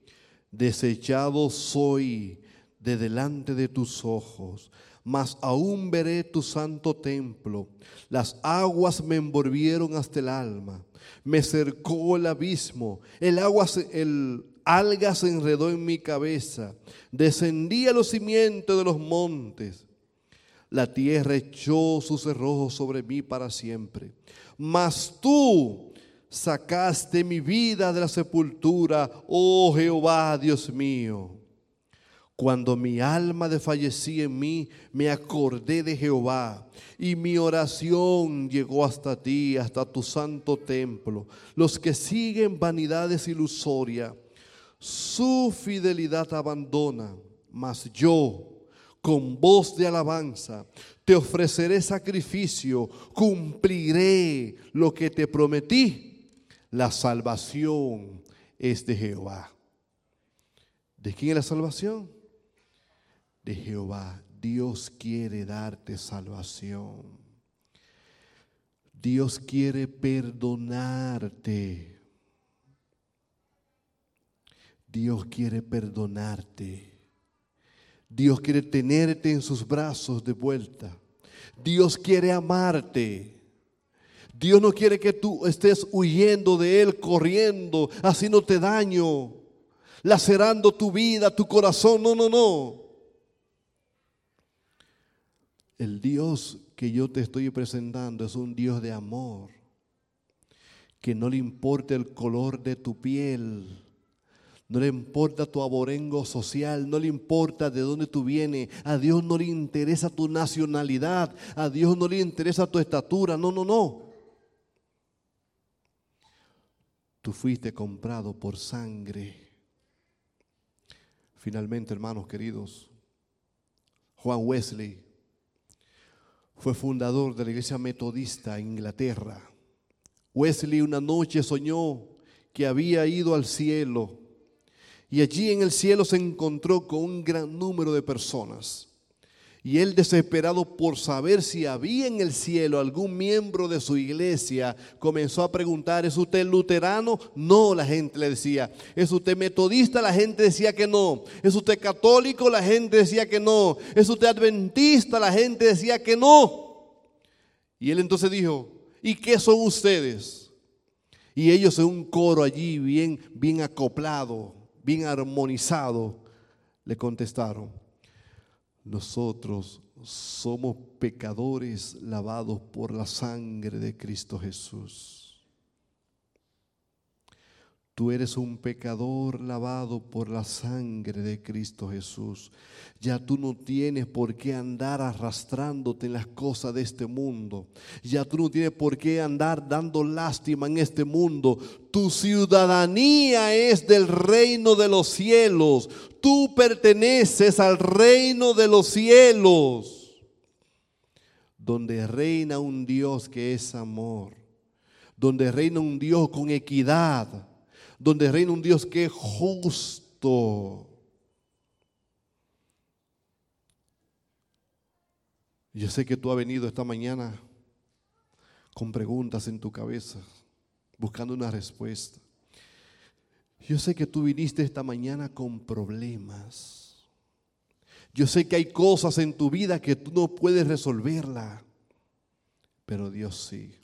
desechado soy de delante de tus ojos, mas aún veré tu santo templo. Las aguas me envolvieron hasta el alma. Me cercó el abismo. El agua, el algas se enredó en mi cabeza, descendí a los cimientos de los montes. La tierra echó sus cerrojos sobre mí para siempre. Mas tú sacaste mi vida de la sepultura, oh Jehová, Dios mío. Cuando mi alma desfallecía en mí, me acordé de Jehová y mi oración llegó hasta ti, hasta tu santo templo. Los que siguen vanidades ilusorias, su fidelidad abandona, mas yo, con voz de alabanza, te ofreceré sacrificio, cumpliré lo que te prometí la salvación es de Jehová. ¿De quién es la salvación? De Jehová. Dios quiere darte salvación. Dios quiere perdonarte. Dios quiere perdonarte. Dios quiere tenerte en sus brazos de vuelta. Dios quiere amarte. Dios no quiere que tú estés huyendo de Él, corriendo, haciéndote daño, lacerando tu vida, tu corazón. No, no, no. El Dios que yo te estoy presentando es un Dios de amor, que no le importa el color de tu piel, no le importa tu aborengo social, no le importa de dónde tú vienes. A Dios no le interesa tu nacionalidad, a Dios no le interesa tu estatura. No, no, no. Tú fuiste comprado por sangre. Finalmente, hermanos queridos, Juan Wesley fue fundador de la iglesia metodista en Inglaterra. Wesley una noche soñó que había ido al cielo y allí en el cielo se encontró con un gran número de personas. Y él desesperado por saber si había en el cielo algún miembro de su iglesia, comenzó a preguntar, ¿es usted luterano? No, la gente le decía. ¿Es usted metodista? La gente decía que no. ¿Es usted católico? La gente decía que no. ¿Es usted adventista? La gente decía que no. Y él entonces dijo, ¿y qué son ustedes? Y ellos en un coro allí bien, bien acoplado, bien armonizado, le contestaron nosotros somos pecadores lavados por la sangre de Cristo Jesús. Tú eres un pecador lavado por la sangre de Cristo Jesús. Ya tú no tienes por qué andar arrastrándote en las cosas de este mundo. Ya tú no tienes por qué andar dando lástima en este mundo. Tu ciudadanía es del reino de los cielos. Tú perteneces al reino de los cielos. Donde reina un Dios que es amor. Donde reina un Dios con equidad donde reina un Dios que es justo. Yo sé que tú has venido esta mañana con preguntas en tu cabeza, buscando una respuesta. Yo sé que tú viniste esta mañana con problemas. Yo sé que hay cosas en tu vida que tú no puedes resolverla, pero Dios sí.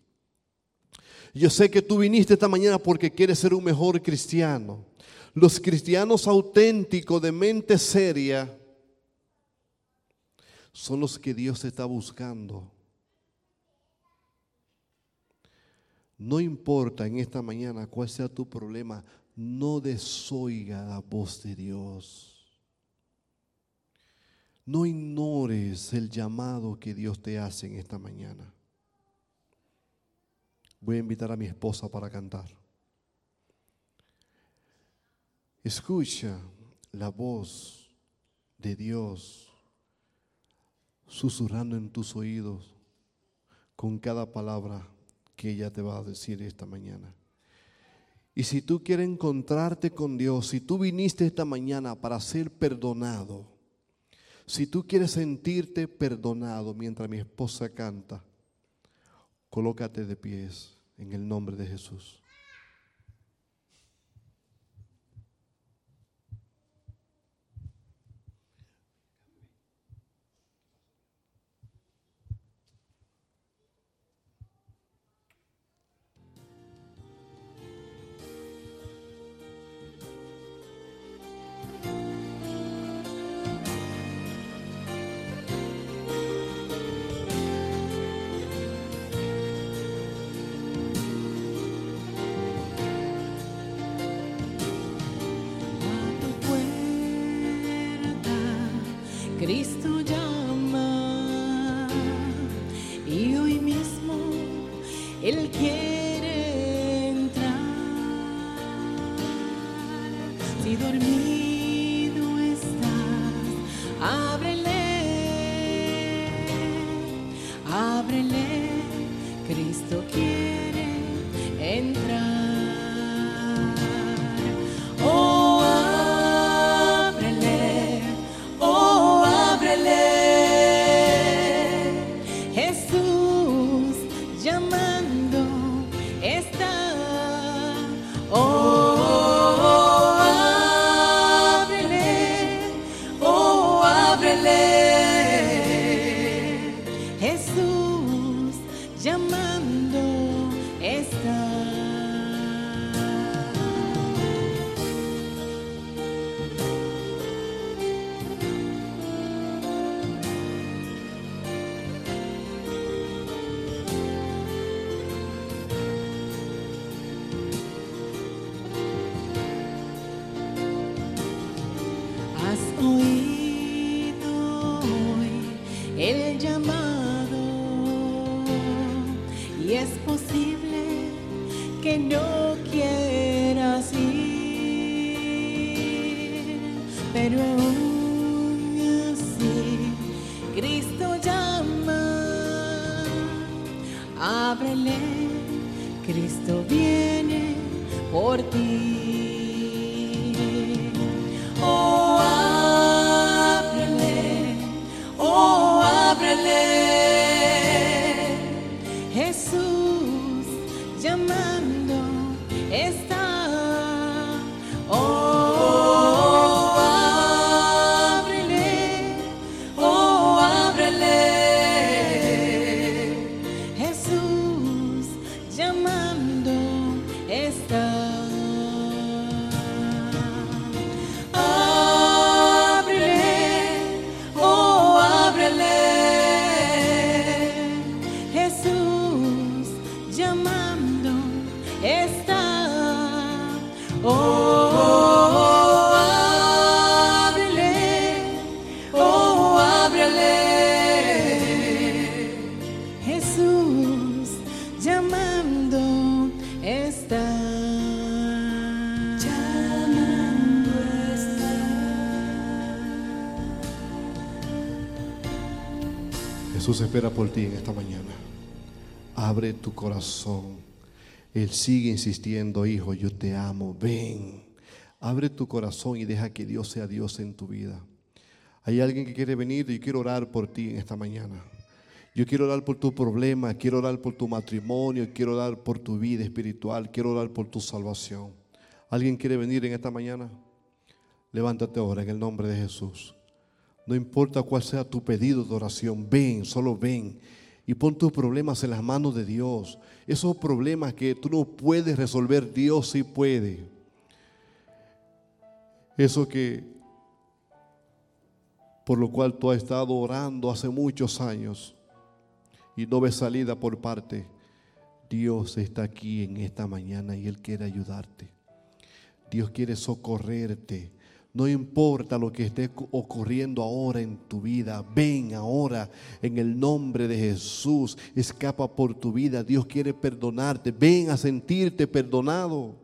Yo sé que tú viniste esta mañana porque quieres ser un mejor cristiano. Los cristianos auténticos de mente seria son los que Dios está buscando. No importa en esta mañana cuál sea tu problema, no desoiga la voz de Dios. No ignores el llamado que Dios te hace en esta mañana. Voy a invitar a mi esposa para cantar. Escucha la voz de Dios susurrando en tus oídos con cada palabra que ella te va a decir esta mañana. Y si tú quieres encontrarte con Dios, si tú viniste esta mañana para ser perdonado, si tú quieres sentirte perdonado mientras mi esposa canta, Colócate de pies en el nombre de Jesús. Jesús espera por ti en esta mañana. Abre tu corazón. Él sigue insistiendo, hijo, yo te amo. Ven. Abre tu corazón y deja que Dios sea Dios en tu vida. Hay alguien que quiere venir y quiero orar por ti en esta mañana. Yo quiero orar por tu problema, quiero orar por tu matrimonio, quiero orar por tu vida espiritual, quiero orar por tu salvación. ¿Alguien quiere venir en esta mañana? Levántate ahora en el nombre de Jesús. No importa cuál sea tu pedido de oración, ven, solo ven y pon tus problemas en las manos de Dios. Esos problemas que tú no puedes resolver, Dios sí puede. Eso que por lo cual tú has estado orando hace muchos años y no ves salida por parte, Dios está aquí en esta mañana y Él quiere ayudarte. Dios quiere socorrerte. No importa lo que esté ocurriendo ahora en tu vida, ven ahora en el nombre de Jesús, escapa por tu vida. Dios quiere perdonarte, ven a sentirte perdonado.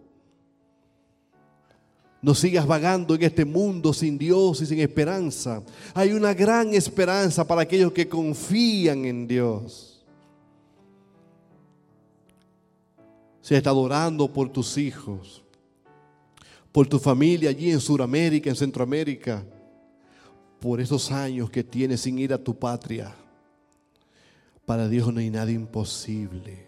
No sigas vagando en este mundo sin Dios y sin esperanza. Hay una gran esperanza para aquellos que confían en Dios. Si estado orando por tus hijos, por tu familia allí en Sudamérica, en Centroamérica, por esos años que tienes sin ir a tu patria. Para Dios no hay nada imposible.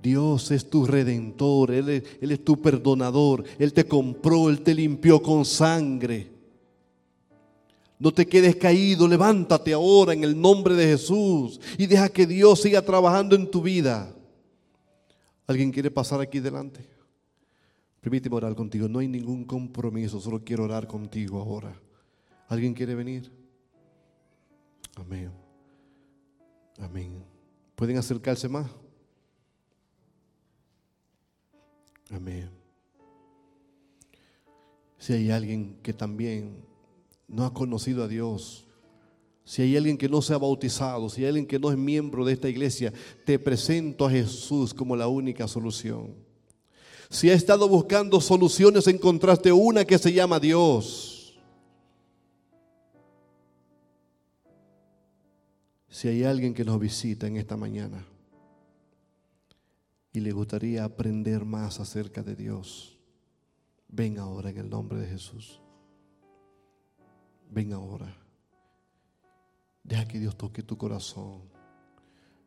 Dios es tu redentor, Él es, Él es tu perdonador, Él te compró, Él te limpió con sangre. No te quedes caído, levántate ahora en el nombre de Jesús y deja que Dios siga trabajando en tu vida. ¿Alguien quiere pasar aquí delante? Permíteme orar contigo. No hay ningún compromiso, solo quiero orar contigo ahora. ¿Alguien quiere venir? Amén. Amén. ¿Pueden acercarse más? Amén. Si hay alguien que también no ha conocido a Dios, Si hay alguien que no se ha bautizado, si hay alguien que no es miembro de esta iglesia, te presento a Jesús como la única solución. Si has estado buscando soluciones, encontraste una que se llama Dios. Si hay alguien que nos visita en esta mañana y le gustaría aprender más acerca de Dios, ven ahora en el nombre de Jesús. Ven ahora. Deja que Dios toque tu corazón.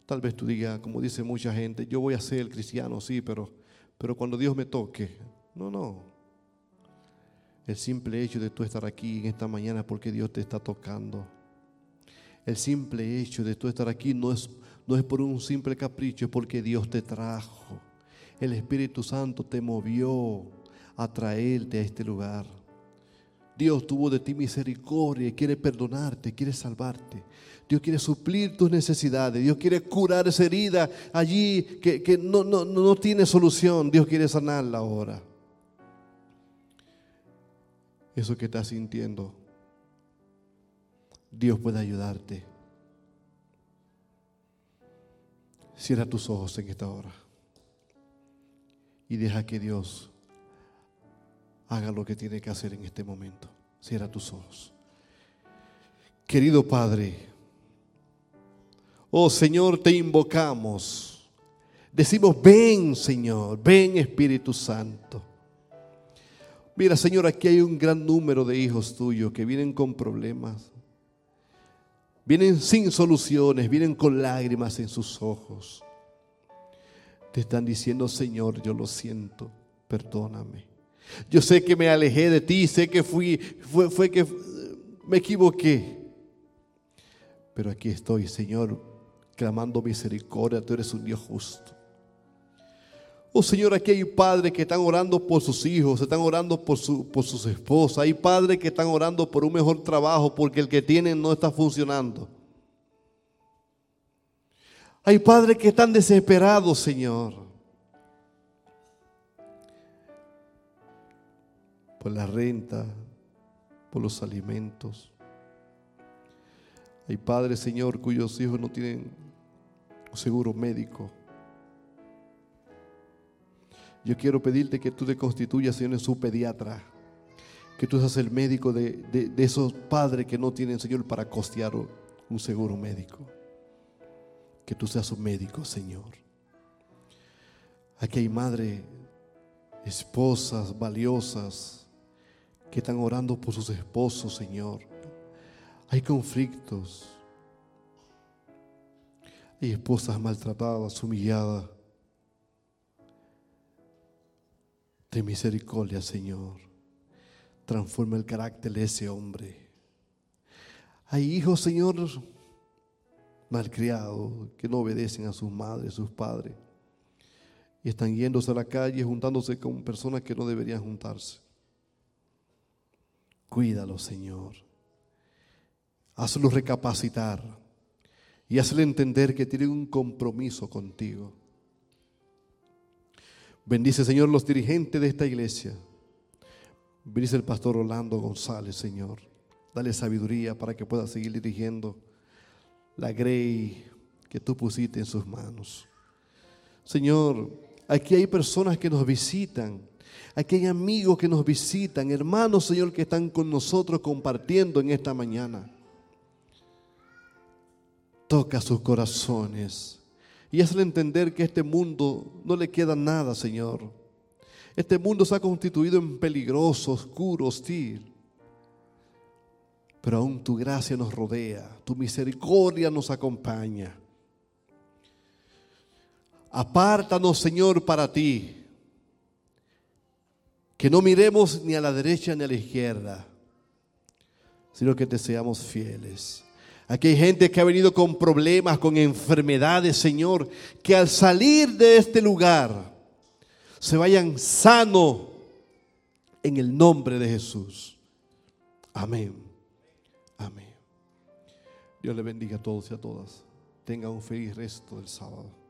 Tal vez tú digas, como dice mucha gente, yo voy a ser cristiano, sí, pero, pero cuando Dios me toque. No, no. El simple hecho de tú estar aquí en esta mañana porque Dios te está tocando. El simple hecho de tú estar aquí no es, no es por un simple capricho, es porque Dios te trajo. El Espíritu Santo te movió a traerte a este lugar. Dios tuvo de ti misericordia y quiere perdonarte, quiere salvarte. Dios quiere suplir tus necesidades. Dios quiere curar esa herida allí que, no, no, no tiene solución. Dios quiere sanarla ahora. Eso que estás sintiendo, Dios puede ayudarte. Cierra tus ojos en esta hora y deja que Dios haga lo que tiene que hacer en este momento. Cierra tus ojos. Querido Padre, oh Señor, te invocamos. Decimos, ven Señor, ven Espíritu Santo. Mira Señor, aquí hay un gran número de hijos tuyos que vienen con problemas. Vienen sin soluciones, vienen con lágrimas en sus ojos. Te están diciendo, Señor, yo lo siento, perdóname. Yo sé que me alejé de ti, sé que fui, fue, que me equivoqué. Pero aquí estoy, Señor, clamando misericordia. Tú eres un Dios justo. Oh Señor, aquí hay padres que están orando por sus hijos, están orando por, su, por sus esposas. Hay padres que están orando por un mejor trabajo porque el que tienen no está funcionando. Hay padres que están desesperados, Señor. por la renta, por los alimentos. Hay padres, Señor, cuyos hijos no tienen un seguro médico. Yo quiero pedirte que tú te constituyas, Señor, en su pediatra. Que tú seas el médico de, de esos padres que no tienen, Señor, para costear un seguro médico. Que tú seas un médico, Señor. Aquí hay madres, esposas valiosas, que están orando por sus esposos, Señor. Hay conflictos. Hay esposas maltratadas, humilladas. De misericordia, Señor. Transforma el carácter de ese hombre. Hay hijos, Señor, malcriados, que no obedecen a sus madres, sus padres. Y están yéndose a la calle, juntándose con personas que no deberían juntarse. Cuídalo, Señor. Hazlo recapacitar y hazle entender que tiene un compromiso contigo. Bendice, Señor, los dirigentes de esta iglesia. Bendice el pastor Orlando González, Señor. Dale sabiduría para que pueda seguir dirigiendo la grey que tú pusiste en sus manos. Señor, aquí hay personas que nos visitan Aquí hay amigos que nos visitan, hermanos, Señor, que están con nosotros compartiendo en esta mañana. Toca sus corazones y hazle entender que este mundo no le queda nada, Señor. Este mundo se ha constituido en peligroso, oscuro, hostil. Pero aún tu gracia nos rodea, tu misericordia nos acompaña. Apártanos, Señor, para ti que no miremos ni a la derecha ni a la izquierda, sino que te seamos fieles. Aquí hay gente que ha venido con problemas, con enfermedades, Señor, que al salir de este lugar se vayan sano en el nombre de Jesús. Amén. Amén. Dios le bendiga a todos y a todas. Tenga un feliz resto del sábado.